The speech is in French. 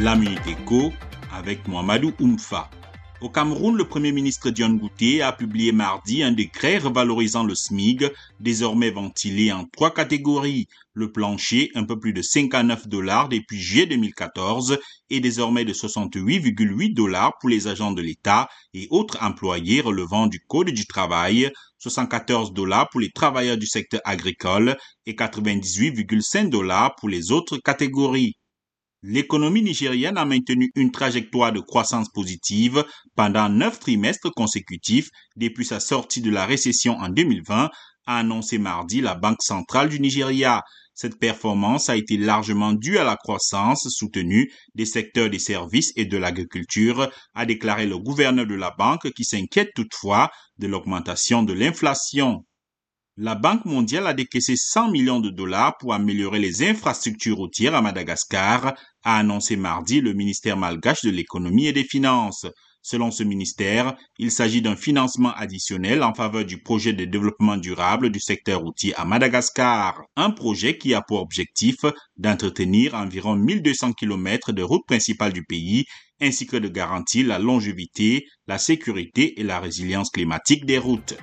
La Minute avec Mohamedou Oumfa. Au Cameroun, le Premier ministre Dion Gouté a publié mardi un décret revalorisant le SMIG, désormais ventilé en trois catégories. Le plancher, un peu plus de 59 dollars depuis juillet 2014, est désormais de 68,8 dollars pour les agents de l'État et autres employés relevant du Code du travail, 74 dollars pour les travailleurs du secteur agricole et 98,5 dollars pour les autres catégories. L'économie nigérienne a maintenu une trajectoire de croissance positive pendant neuf trimestres consécutifs depuis sa sortie de la récession en 2020, a annoncé mardi la Banque centrale du Nigeria. Cette performance a été largement due à la croissance soutenue des secteurs des services et de l'agriculture, a déclaré le gouverneur de la banque qui s'inquiète toutefois de l'augmentation de l'inflation. La Banque mondiale a décaissé 100 millions de dollars pour améliorer les infrastructures routières à Madagascar, a annoncé mardi le ministère malgache de l'économie et des finances. Selon ce ministère, il s'agit d'un financement additionnel en faveur du projet de développement durable du secteur routier à Madagascar. Un projet qui a pour objectif d'entretenir environ 1200 km de routes principales du pays ainsi que de garantir la longévité, la sécurité et la résilience climatique des routes.